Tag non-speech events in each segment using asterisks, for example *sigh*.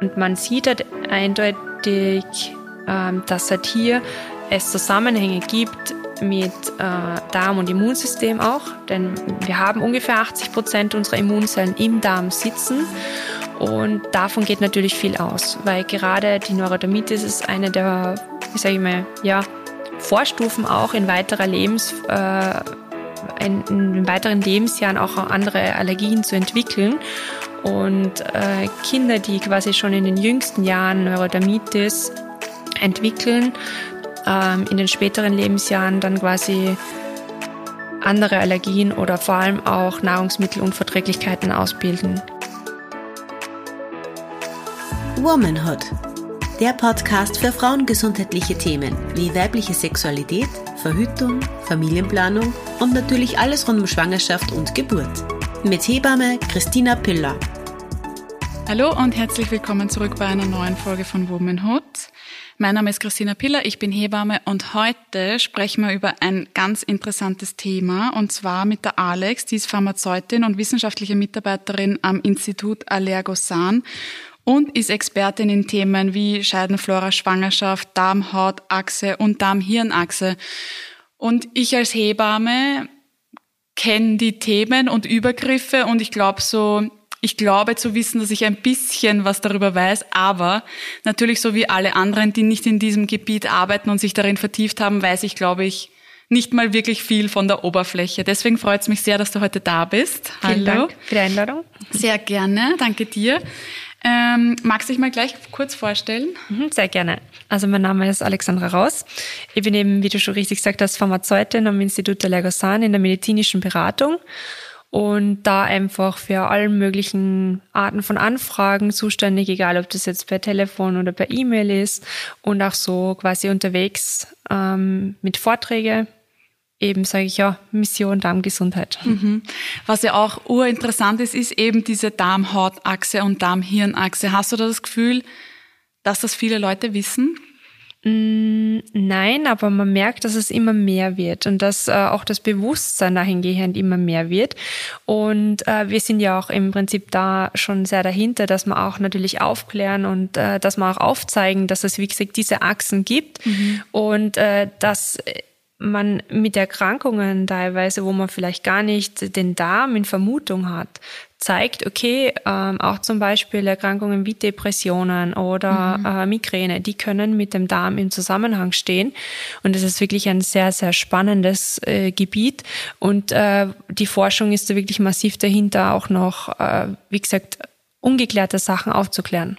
Und man sieht halt eindeutig, ähm, dass halt hier es Zusammenhänge gibt mit äh, Darm und Immunsystem auch, denn wir haben ungefähr 80 Prozent unserer Immunzellen im Darm sitzen. Und davon geht natürlich viel aus, weil gerade die Neurodermitis ist eine der, wie sage ich mal, ja, Vorstufen auch in weiterer Lebens, äh, in, in weiteren Lebensjahren auch andere Allergien zu entwickeln. Und äh, Kinder, die quasi schon in den jüngsten Jahren Neurodermitis entwickeln, ähm, in den späteren Lebensjahren dann quasi andere Allergien oder vor allem auch Nahrungsmittelunverträglichkeiten ausbilden. Womanhood, der Podcast für frauengesundheitliche Themen wie weibliche Sexualität, Verhütung, Familienplanung und natürlich alles rund um Schwangerschaft und Geburt. Mit Hebamme Christina Piller. Hallo und herzlich willkommen zurück bei einer neuen Folge von Womanhood. Mein Name ist Christina Piller, ich bin Hebamme und heute sprechen wir über ein ganz interessantes Thema und zwar mit der Alex, die ist Pharmazeutin und wissenschaftliche Mitarbeiterin am Institut Allergosan und ist Expertin in Themen wie Scheidenflora, Schwangerschaft, Darm-Haut-Achse und Darm-Hirn-Achse. Und ich als Hebamme kenne die Themen und Übergriffe und ich glaube so ich glaube zu wissen, dass ich ein bisschen was darüber weiß, aber natürlich so wie alle anderen, die nicht in diesem Gebiet arbeiten und sich darin vertieft haben, weiß ich, glaube ich, nicht mal wirklich viel von der Oberfläche. Deswegen freut es mich sehr, dass du heute da bist. Vielen Hallo. Dank für die Einladung. Sehr gerne, danke dir. Ähm, magst du dich mal gleich kurz vorstellen? Mhm, sehr gerne. Also mein Name ist Alexandra Raus. Ich bin eben, wie du schon richtig gesagt hast, Pharmazeutin am Institut der Legosan in der medizinischen Beratung und da einfach für alle möglichen Arten von Anfragen zuständig, egal ob das jetzt per Telefon oder per E-Mail ist und auch so quasi unterwegs ähm, mit Vorträge. Eben sage ich ja, Mission Darmgesundheit. Mhm. Was ja auch urinteressant ist, ist eben diese Darm-Haut-Achse und Darm-Hirn-Achse. Hast du da das Gefühl, dass das viele Leute wissen? Mm, nein, aber man merkt, dass es immer mehr wird und dass äh, auch das Bewusstsein dahingehend immer mehr wird. Und äh, wir sind ja auch im Prinzip da schon sehr dahinter, dass wir auch natürlich aufklären und äh, dass wir auch aufzeigen, dass es, wie gesagt, diese Achsen gibt mhm. und äh, dass man mit Erkrankungen teilweise, wo man vielleicht gar nicht den Darm in Vermutung hat, zeigt, okay, ähm, auch zum Beispiel Erkrankungen wie Depressionen oder mhm. äh, Migräne, die können mit dem Darm im Zusammenhang stehen. Und es ist wirklich ein sehr, sehr spannendes äh, Gebiet. Und äh, die Forschung ist da wirklich massiv dahinter, auch noch, äh, wie gesagt, ungeklärte Sachen aufzuklären.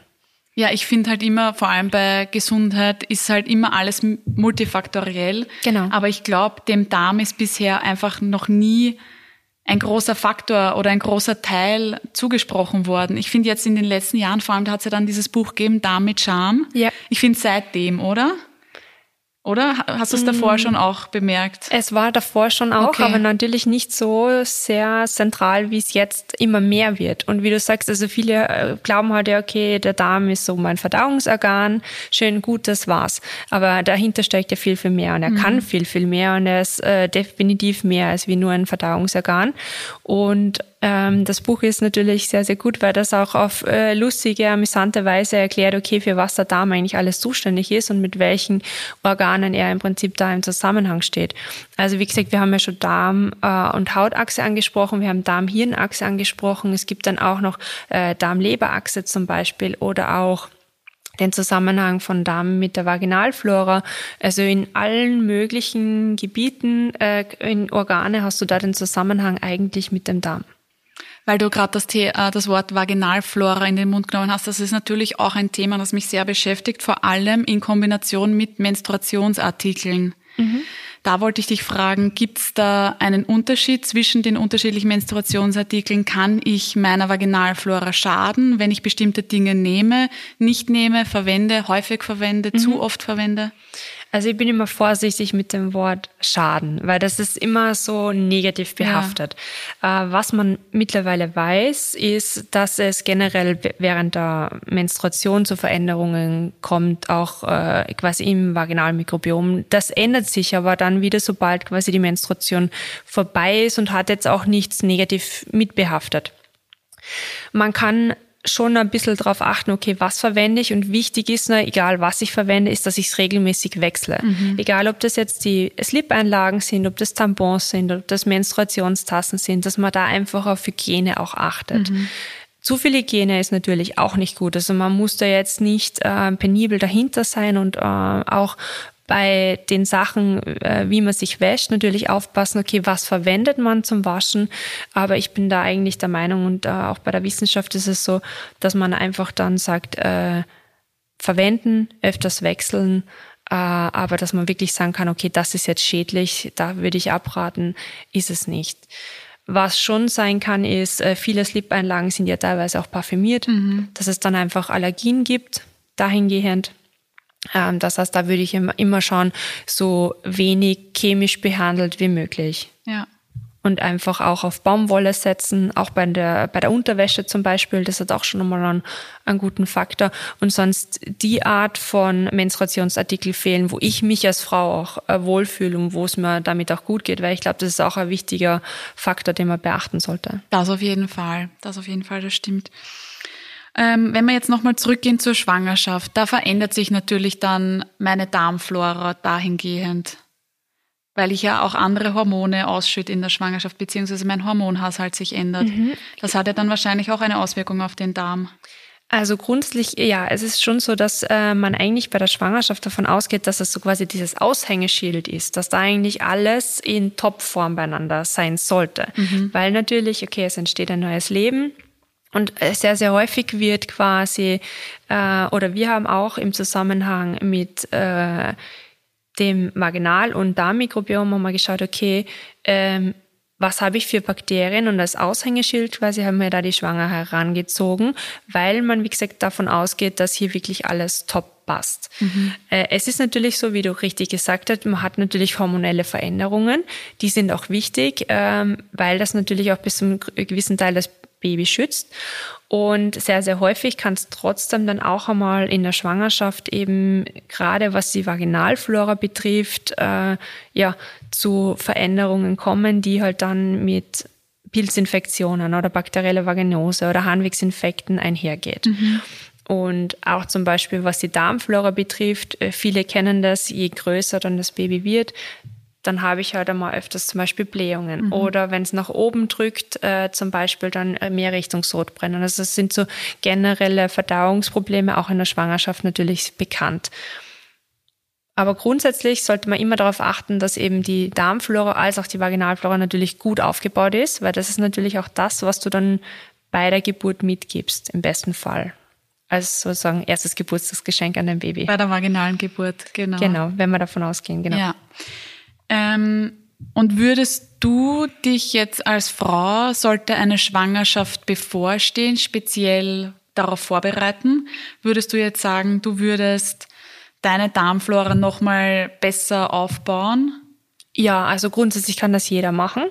Ja, ich finde halt immer, vor allem bei Gesundheit, ist halt immer alles multifaktoriell. Genau. Aber ich glaube, dem Darm ist bisher einfach noch nie ein großer Faktor oder ein großer Teil zugesprochen worden. Ich finde jetzt in den letzten Jahren, vor allem, da hat es ja dann dieses Buch gegeben, Darm mit Charme. Ja. Ich finde seitdem, oder? Oder hast du es davor mm. schon auch bemerkt? Es war davor schon auch, okay. aber natürlich nicht so sehr zentral, wie es jetzt immer mehr wird. Und wie du sagst, also viele äh, glauben halt ja, okay, der Darm ist so mein Verdauungsorgan, schön gut, das war's. Aber dahinter steckt ja viel, viel mehr und er mhm. kann viel, viel mehr und er ist äh, definitiv mehr als wie nur ein Verdauungsorgan. Und ähm, das Buch ist natürlich sehr, sehr gut, weil das auch auf äh, lustige, amüsante Weise erklärt, okay, für was der Darm eigentlich alles zuständig ist und mit welchen Organen er im Prinzip da im Zusammenhang steht. Also wie gesagt, wir haben ja schon Darm- äh, und Hautachse angesprochen, wir haben Darm-Hirnachse angesprochen, es gibt dann auch noch äh, Darm-Leberachse zum Beispiel oder auch den Zusammenhang von Darm mit der Vaginalflora. Also in allen möglichen Gebieten, äh, in Organe hast du da den Zusammenhang eigentlich mit dem Darm weil du gerade das, äh, das Wort Vaginalflora in den Mund genommen hast. Das ist natürlich auch ein Thema, das mich sehr beschäftigt, vor allem in Kombination mit Menstruationsartikeln. Mhm. Da wollte ich dich fragen, gibt es da einen Unterschied zwischen den unterschiedlichen Menstruationsartikeln? Kann ich meiner Vaginalflora schaden, wenn ich bestimmte Dinge nehme, nicht nehme, verwende, häufig verwende, mhm. zu oft verwende? Also ich bin immer vorsichtig mit dem Wort Schaden, weil das ist immer so negativ behaftet. Ja. Äh, was man mittlerweile weiß, ist, dass es generell während der Menstruation zu Veränderungen kommt, auch äh, quasi im Vaginalmikrobiom. Das ändert sich aber dann wieder, sobald quasi die Menstruation vorbei ist und hat jetzt auch nichts negativ mitbehaftet. man kann schon ein bisschen darauf achten, okay, was verwende ich und wichtig ist, na, egal was ich verwende, ist, dass ich es regelmäßig wechsle. Mhm. Egal, ob das jetzt die Slip-Einlagen sind, ob das Tampons sind, ob das Menstruationstassen sind, dass man da einfach auf Hygiene auch achtet. Mhm. Zu viel Hygiene ist natürlich auch nicht gut. Also man muss da jetzt nicht äh, penibel dahinter sein und äh, auch bei den Sachen, äh, wie man sich wäscht, natürlich aufpassen, okay, was verwendet man zum Waschen. Aber ich bin da eigentlich der Meinung und äh, auch bei der Wissenschaft ist es so, dass man einfach dann sagt, äh, verwenden, öfters wechseln, äh, aber dass man wirklich sagen kann, okay, das ist jetzt schädlich, da würde ich abraten, ist es nicht. Was schon sein kann, ist, äh, viele Slip-Einlagen sind ja teilweise auch parfümiert, mhm. dass es dann einfach Allergien gibt, dahingehend. Ähm, das heißt, da würde ich immer schauen, so wenig chemisch behandelt wie möglich. Ja. Und einfach auch auf Baumwolle setzen, auch bei der, bei der Unterwäsche zum Beispiel, das hat auch schon nochmal einen, einen guten Faktor. Und sonst die Art von Menstruationsartikel fehlen, wo ich mich als Frau auch äh, wohlfühle und wo es mir damit auch gut geht, weil ich glaube, das ist auch ein wichtiger Faktor, den man beachten sollte. Das auf jeden Fall, das auf jeden Fall, das stimmt. Ähm, wenn wir jetzt nochmal zurückgehen zur Schwangerschaft, da verändert sich natürlich dann meine Darmflora dahingehend, weil ich ja auch andere Hormone ausschütte in der Schwangerschaft, beziehungsweise mein Hormonhaushalt sich ändert. Mhm. Das hat ja dann wahrscheinlich auch eine Auswirkung auf den Darm. Also grundsätzlich, ja, es ist schon so, dass äh, man eigentlich bei der Schwangerschaft davon ausgeht, dass es so quasi dieses Aushängeschild ist, dass da eigentlich alles in Topform beieinander sein sollte. Mhm. Weil natürlich, okay, es entsteht ein neues Leben, und sehr, sehr häufig wird quasi, äh, oder wir haben auch im Zusammenhang mit äh, dem Vaginal- und Darmmikrobiom haben wir geschaut, okay, ähm, was habe ich für Bakterien und als Aushängeschild quasi haben wir da die Schwanger herangezogen, weil man, wie gesagt, davon ausgeht, dass hier wirklich alles top passt. Mhm. Äh, es ist natürlich so, wie du richtig gesagt hast, man hat natürlich hormonelle Veränderungen, die sind auch wichtig, ähm, weil das natürlich auch bis zum gewissen Teil das Baby schützt. Und sehr, sehr häufig kann es trotzdem dann auch einmal in der Schwangerschaft eben, gerade was die Vaginalflora betrifft, äh, ja, zu Veränderungen kommen, die halt dann mit Pilzinfektionen oder bakterielle Vaginose oder Harnwegsinfekten einhergeht. Mhm. Und auch zum Beispiel, was die Darmflora betrifft, äh, viele kennen das, je größer dann das Baby wird, dann habe ich halt einmal öfters zum Beispiel Blähungen. Mhm. Oder wenn es nach oben drückt, äh, zum Beispiel dann äh, mehr Richtung Sodbrennen. Also das sind so generelle Verdauungsprobleme, auch in der Schwangerschaft natürlich bekannt. Aber grundsätzlich sollte man immer darauf achten, dass eben die Darmflora als auch die Vaginalflora natürlich gut aufgebaut ist, weil das ist natürlich auch das, was du dann bei der Geburt mitgibst, im besten Fall. Als sozusagen erstes Geburtstagsgeschenk an dein Baby. Bei der vaginalen Geburt, genau. Genau, wenn wir davon ausgehen, genau. Ja. Ähm, und würdest du dich jetzt als Frau, sollte eine Schwangerschaft bevorstehen, speziell darauf vorbereiten? Würdest du jetzt sagen, du würdest deine Darmflora nochmal besser aufbauen? Ja, also grundsätzlich kann das jeder machen.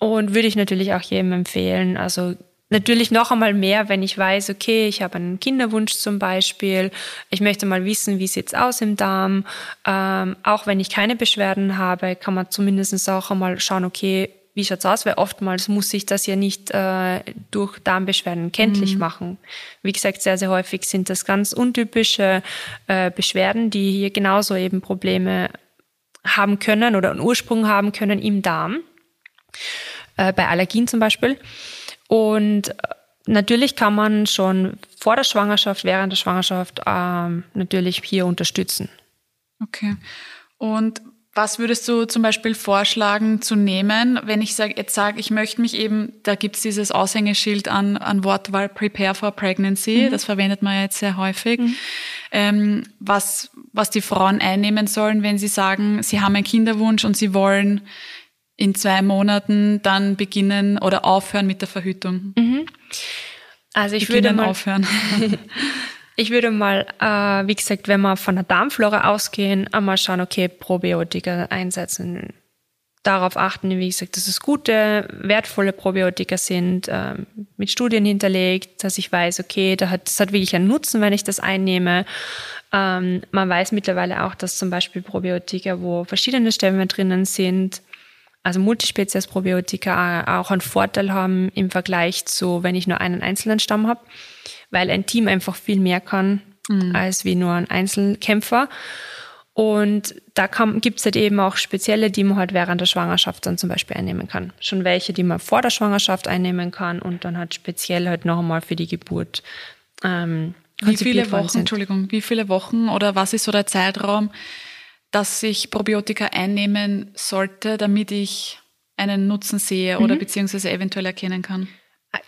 Und würde ich natürlich auch jedem empfehlen. Also Natürlich noch einmal mehr, wenn ich weiß, okay, ich habe einen Kinderwunsch zum Beispiel, ich möchte mal wissen, wie sieht's aus im Darm. Ähm, auch wenn ich keine Beschwerden habe, kann man zumindest auch einmal schauen, okay, wie schaut's aus? Weil oftmals muss sich das ja nicht äh, durch Darmbeschwerden kenntlich mhm. machen. Wie gesagt, sehr, sehr häufig sind das ganz untypische äh, Beschwerden, die hier genauso eben Probleme haben können oder einen Ursprung haben können im Darm. Äh, bei Allergien zum Beispiel. Und natürlich kann man schon vor der Schwangerschaft, während der Schwangerschaft ähm, natürlich hier unterstützen. Okay. Und was würdest du zum Beispiel vorschlagen zu nehmen, wenn ich sag, jetzt sage, ich möchte mich eben, da gibt's dieses Aushängeschild an, an Wortwahl Prepare for Pregnancy, mhm. das verwendet man jetzt sehr häufig, mhm. ähm, was, was die Frauen einnehmen sollen, wenn sie sagen, sie haben einen Kinderwunsch und sie wollen in zwei Monaten dann beginnen oder aufhören mit der Verhütung? Mhm. Also ich beginnen würde mal aufhören. *laughs* *laughs* ich würde mal, äh, wie gesagt, wenn wir von der Darmflora ausgehen, einmal schauen, okay, Probiotika einsetzen. Darauf achten, wie gesagt, dass es gute, wertvolle Probiotika sind, äh, mit Studien hinterlegt, dass ich weiß, okay, da hat, das hat wirklich einen Nutzen, wenn ich das einnehme. Ähm, man weiß mittlerweile auch, dass zum Beispiel Probiotika, wo verschiedene Stämme drinnen sind, also Multispezies-Probiotika auch einen Vorteil haben im Vergleich zu, wenn ich nur einen einzelnen Stamm habe, weil ein Team einfach viel mehr kann mhm. als wie nur ein Einzelkämpfer. Und da gibt es halt eben auch spezielle, die man halt während der Schwangerschaft dann zum Beispiel einnehmen kann. Schon welche, die man vor der Schwangerschaft einnehmen kann und dann halt speziell halt noch einmal für die Geburt. Ähm, wie viele Wochen. Entschuldigung, wie viele Wochen oder was ist so der Zeitraum, dass ich Probiotika einnehmen sollte, damit ich einen Nutzen sehe oder mhm. beziehungsweise eventuell erkennen kann?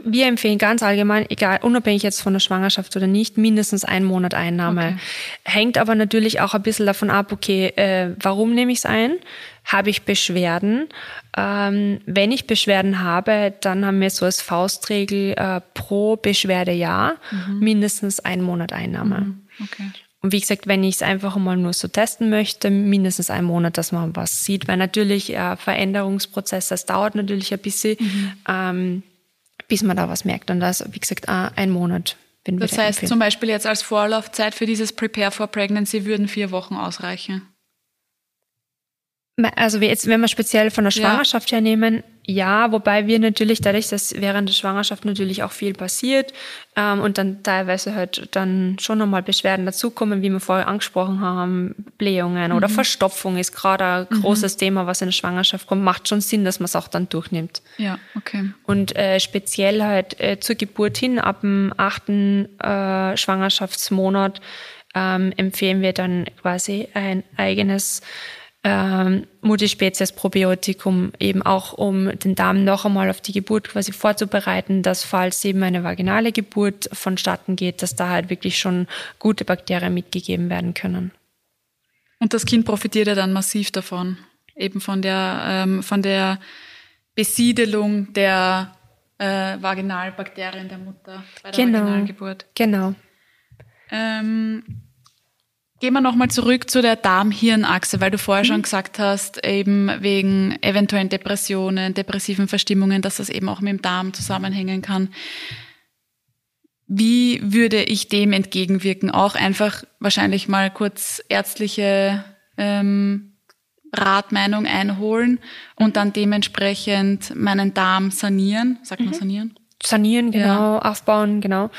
Wir empfehlen ganz allgemein, egal, unabhängig jetzt von der Schwangerschaft oder nicht, mindestens einen Monat Einnahme. Okay. Hängt aber natürlich auch ein bisschen davon ab, okay, äh, warum nehme ich es ein? Habe ich Beschwerden? Ähm, wenn ich Beschwerden habe, dann haben wir so als Faustregel äh, pro Beschwerdejahr mhm. mindestens einen Monat Einnahme. Mhm. Okay. Und wie gesagt, wenn ich es einfach mal nur so testen möchte, mindestens einen Monat, dass man was sieht, weil natürlich äh, Veränderungsprozess, das dauert natürlich ein bisschen. Mhm. Ähm, bis man da was merkt. Und das, wie gesagt, ein Monat. Bin das heißt empfehlen. zum Beispiel jetzt als Vorlaufzeit für dieses Prepare for Pregnancy würden vier Wochen ausreichen? Also jetzt, wenn wir speziell von der Schwangerschaft ja. her nehmen, ja, wobei wir natürlich dadurch, dass während der Schwangerschaft natürlich auch viel passiert ähm, und dann teilweise halt dann schon nochmal Beschwerden dazukommen, wie wir vorher angesprochen haben, Blähungen mhm. oder Verstopfung ist gerade ein mhm. großes Thema, was in der Schwangerschaft kommt, macht schon Sinn, dass man es auch dann durchnimmt. Ja, okay. Und äh, speziell halt äh, zur Geburt hin, ab dem achten äh, Schwangerschaftsmonat, ähm, empfehlen wir dann quasi ein eigenes ähm, Multispezies-Probiotikum eben auch, um den Darm noch einmal auf die Geburt quasi vorzubereiten, dass falls eben eine vaginale Geburt vonstatten geht, dass da halt wirklich schon gute Bakterien mitgegeben werden können. Und das Kind profitiert ja dann massiv davon, eben von der, ähm, von der Besiedelung der äh, Vaginalbakterien der Mutter bei der genau, Vaginalgeburt. Genau. Ähm, Gehen wir nochmal zurück zu der Darm-Hirn-Achse, weil du vorher mhm. schon gesagt hast, eben wegen eventuellen Depressionen, depressiven Verstimmungen, dass das eben auch mit dem Darm zusammenhängen kann. Wie würde ich dem entgegenwirken? Auch einfach wahrscheinlich mal kurz ärztliche ähm, Ratmeinung einholen und dann dementsprechend meinen Darm sanieren. Sagt man mhm. sanieren? Sanieren, genau, ja. aufbauen, genau.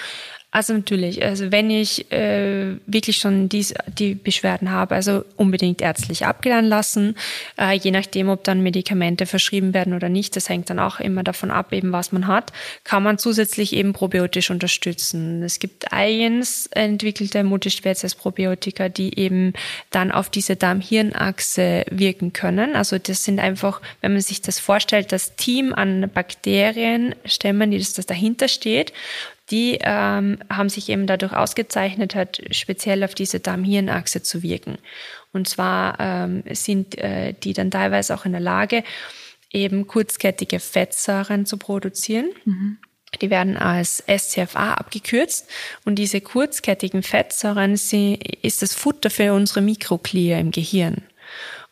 Also natürlich, also wenn ich äh, wirklich schon dies, die Beschwerden habe, also unbedingt ärztlich abklären lassen, äh, je nachdem, ob dann Medikamente verschrieben werden oder nicht, das hängt dann auch immer davon ab, eben was man hat, kann man zusätzlich eben probiotisch unterstützen. Es gibt eigens entwickelte Multispezies-Probiotika, die eben dann auf diese Darm-Hirn-Achse wirken können. Also das sind einfach, wenn man sich das vorstellt, das Team an Bakterienstämmen, die das, das dahinter steht die ähm, haben sich eben dadurch ausgezeichnet, hat speziell auf diese Darm-Hirn-Achse zu wirken. Und zwar ähm, sind äh, die dann teilweise auch in der Lage, eben kurzkettige Fettsäuren zu produzieren. Mhm. Die werden als SCFA abgekürzt und diese kurzkettigen Fettsäuren sie, ist das Futter für unsere Mikroglia im Gehirn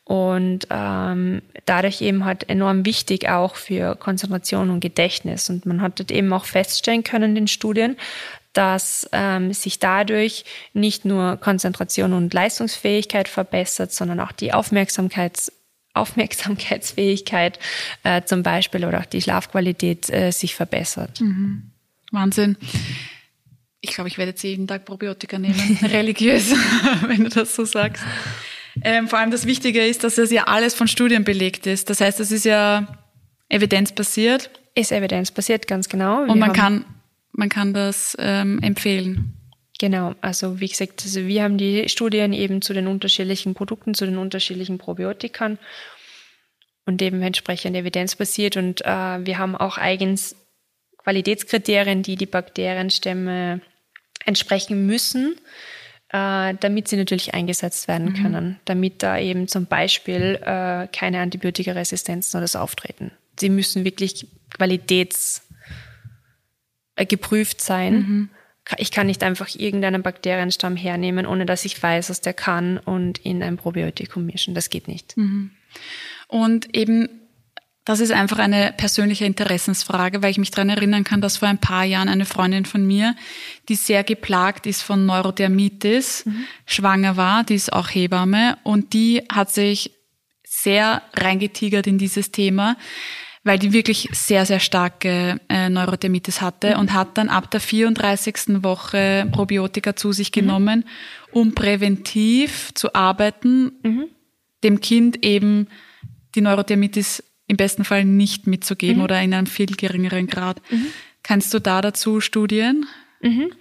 und ähm, dadurch eben halt enorm wichtig auch für Konzentration und Gedächtnis. Und man hat dort eben auch feststellen können in den Studien, dass ähm, sich dadurch nicht nur Konzentration und Leistungsfähigkeit verbessert, sondern auch die Aufmerksamkeits Aufmerksamkeitsfähigkeit äh, zum Beispiel oder auch die Schlafqualität äh, sich verbessert. Mhm. Wahnsinn. Ich glaube, ich werde jetzt jeden Tag Probiotika nehmen, *laughs* religiös, *laughs* wenn du das so sagst. Ähm, vor allem das Wichtige ist, dass es ja alles von Studien belegt ist. Das heißt, es ist ja evidenzbasiert. Ist evidenzbasiert, ganz genau. Wir Und man kann, man kann das ähm, empfehlen. Genau, also wie gesagt, also wir haben die Studien eben zu den unterschiedlichen Produkten, zu den unterschiedlichen Probiotikern und eben entsprechend evidenzbasiert. Und äh, wir haben auch eigens Qualitätskriterien, die die Bakterienstämme entsprechen müssen äh, damit sie natürlich eingesetzt werden mhm. können, damit da eben zum Beispiel äh, keine Antibiotikaresistenzen oder so auftreten. Sie müssen wirklich qualitätsgeprüft sein. Mhm. Ich kann nicht einfach irgendeinen Bakterienstamm hernehmen, ohne dass ich weiß, was der kann und in ein Probiotikum mischen. Das geht nicht. Mhm. Und eben das ist einfach eine persönliche Interessensfrage, weil ich mich daran erinnern kann, dass vor ein paar Jahren eine Freundin von mir, die sehr geplagt ist von Neurodermitis, mhm. schwanger war, die ist auch Hebamme und die hat sich sehr reingetigert in dieses Thema, weil die wirklich sehr, sehr starke äh, Neurodermitis hatte mhm. und hat dann ab der 34. Woche Probiotika zu sich mhm. genommen, um präventiv zu arbeiten, mhm. dem Kind eben die Neurodermitis im besten Fall nicht mitzugeben mhm. oder in einem viel geringeren Grad. Mhm. Kannst du da dazu Studien? Mhm.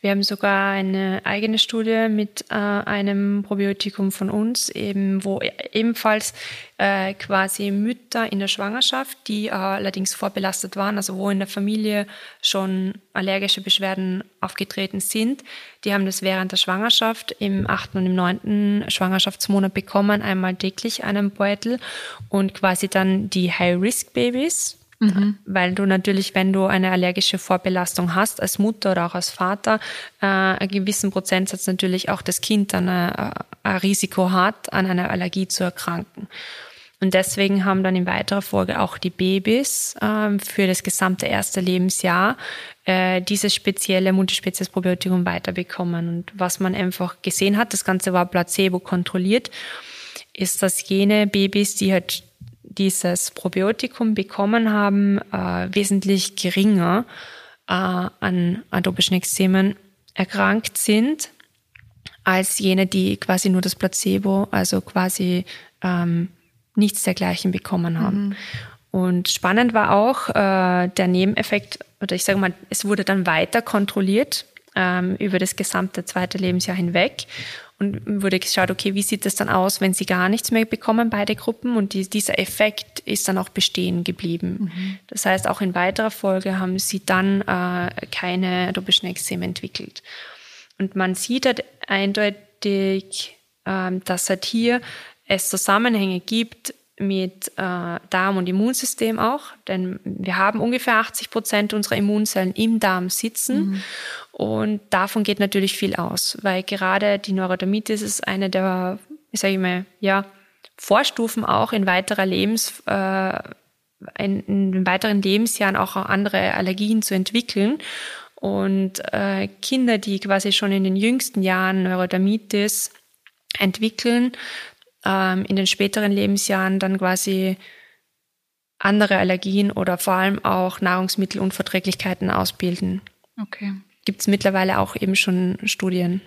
Wir haben sogar eine eigene Studie mit äh, einem Probiotikum von uns, eben wo ebenfalls äh, quasi Mütter in der Schwangerschaft, die äh, allerdings vorbelastet waren, also wo in der Familie schon allergische Beschwerden aufgetreten sind, die haben das während der Schwangerschaft im achten und im neunten Schwangerschaftsmonat bekommen, einmal täglich einen Beutel und quasi dann die High-Risk-Babys, Mhm. Weil du natürlich, wenn du eine allergische Vorbelastung hast, als Mutter oder auch als Vater, äh, einen gewissen Prozentsatz natürlich auch das Kind dann äh, ein Risiko hat, an einer Allergie zu erkranken. Und deswegen haben dann in weiterer Folge auch die Babys äh, für das gesamte erste Lebensjahr äh, dieses spezielle Multispezies-Probiotikum weiterbekommen. Und was man einfach gesehen hat, das Ganze war placebo kontrolliert, ist, dass jene Babys, die halt dieses Probiotikum bekommen haben, äh, wesentlich geringer äh, an atopischen Ekzemen erkrankt sind, als jene, die quasi nur das Placebo, also quasi ähm, nichts dergleichen bekommen haben. Mhm. Und spannend war auch äh, der Nebeneffekt, oder ich sage mal, es wurde dann weiter kontrolliert ähm, über das gesamte zweite Lebensjahr hinweg und wurde geschaut, okay, wie sieht es dann aus, wenn sie gar nichts mehr bekommen, beide Gruppen? Und die, dieser Effekt ist dann auch bestehen geblieben. Mhm. Das heißt, auch in weiterer Folge haben sie dann äh, keine atopischen Ekzeme entwickelt. Und man sieht halt eindeutig, äh, dass halt hier es Zusammenhänge gibt mit äh, Darm und Immunsystem auch, denn wir haben ungefähr 80 Prozent unserer Immunzellen im Darm sitzen mhm. Und davon geht natürlich viel aus, weil gerade die Neurodermitis ist eine der, ich sage mal, ja, Vorstufen auch in weiterer Lebens, äh, in, in weiteren Lebensjahren auch andere Allergien zu entwickeln. Und äh, Kinder, die quasi schon in den jüngsten Jahren Neurodermitis entwickeln, ähm, in den späteren Lebensjahren dann quasi andere Allergien oder vor allem auch Nahrungsmittelunverträglichkeiten ausbilden. Okay. Gibt es mittlerweile auch eben schon Studien.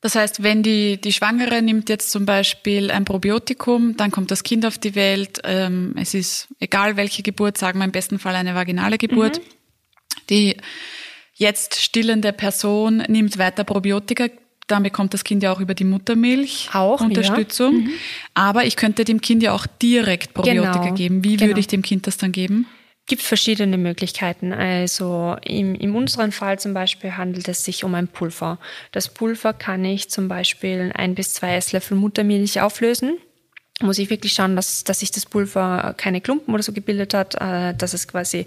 Das heißt, wenn die, die Schwangere nimmt jetzt zum Beispiel ein Probiotikum, dann kommt das Kind auf die Welt. Ähm, es ist egal welche Geburt, sagen wir im besten Fall eine vaginale Geburt. Mhm. Die jetzt stillende Person nimmt weiter Probiotika, dann bekommt das Kind ja auch über die Muttermilch auch, Unterstützung. Ja. Mhm. Aber ich könnte dem Kind ja auch direkt Probiotika genau. geben. Wie genau. würde ich dem Kind das dann geben? Gibt verschiedene Möglichkeiten. Also im, in unserem Fall zum Beispiel handelt es sich um ein Pulver. Das Pulver kann ich zum Beispiel ein bis zwei Esslöffel Muttermilch auflösen muss ich wirklich schauen, dass, dass sich das Pulver keine Klumpen oder so gebildet hat, äh, dass es quasi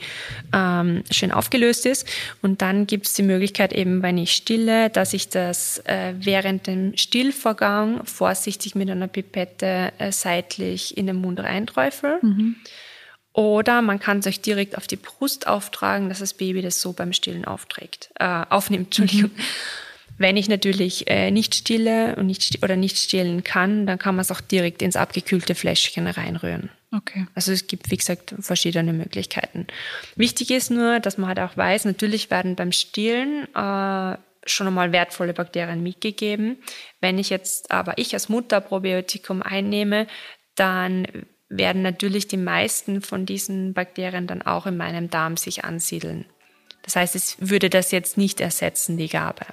ähm, schön aufgelöst ist. Und dann gibt es die Möglichkeit eben, wenn ich stille, dass ich das äh, während dem Stillvorgang vorsichtig mit einer Pipette äh, seitlich in den Mund reinträufel. Mhm. Oder man kann es euch direkt auf die Brust auftragen, dass das Baby das so beim Stillen aufträgt, äh, aufnimmt. *laughs* Entschuldigung. Wenn ich natürlich äh, nicht stille und nicht oder nicht stillen kann, dann kann man es auch direkt ins abgekühlte Fläschchen reinrühren. Okay. Also es gibt, wie gesagt, verschiedene Möglichkeiten. Wichtig ist nur, dass man halt auch weiß, natürlich werden beim Stillen äh, schon einmal wertvolle Bakterien mitgegeben. Wenn ich jetzt aber ich als Mutter Probiotikum einnehme, dann werden natürlich die meisten von diesen Bakterien dann auch in meinem Darm sich ansiedeln. Das heißt, es würde das jetzt nicht ersetzen, die Gabe.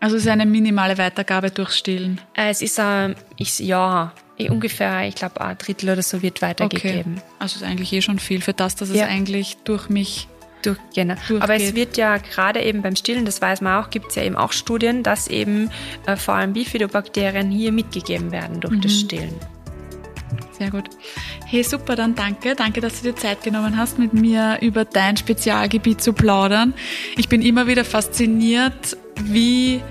Also es ist eine minimale Weitergabe durchs Stillen? Äh, es ist, äh, ich, ja, ungefähr, ich glaube, ein Drittel oder so wird weitergegeben. Okay. Also ist eigentlich eh schon viel für das, dass es ja. eigentlich durch mich durch, genau. Durchgeht. Aber es wird ja gerade eben beim Stillen, das weiß man auch, gibt es ja eben auch Studien, dass eben äh, vor allem Bifidobakterien hier mitgegeben werden durch mhm. das Stillen. Sehr gut. Hey, super, dann danke. Danke, dass du dir Zeit genommen hast, mit mir über dein Spezialgebiet zu plaudern. Ich bin immer wieder fasziniert, wie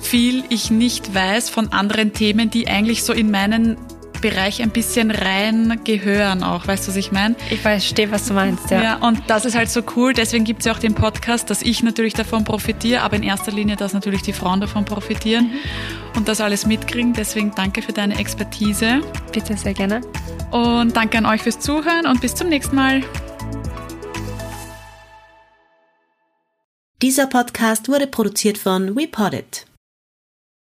viel ich nicht weiß von anderen Themen, die eigentlich so in meinen Bereich ein bisschen rein gehören auch. Weißt du, was ich meine? Ich verstehe, was du meinst, ja. Ja, und das ist halt so cool. Deswegen gibt es ja auch den Podcast, dass ich natürlich davon profitiere, aber in erster Linie, dass natürlich die Frauen davon profitieren mhm. und das alles mitkriegen. Deswegen danke für deine Expertise. Bitte sehr gerne. Und danke an euch fürs Zuhören und bis zum nächsten Mal. Dieser Podcast wurde produziert von WePoddit.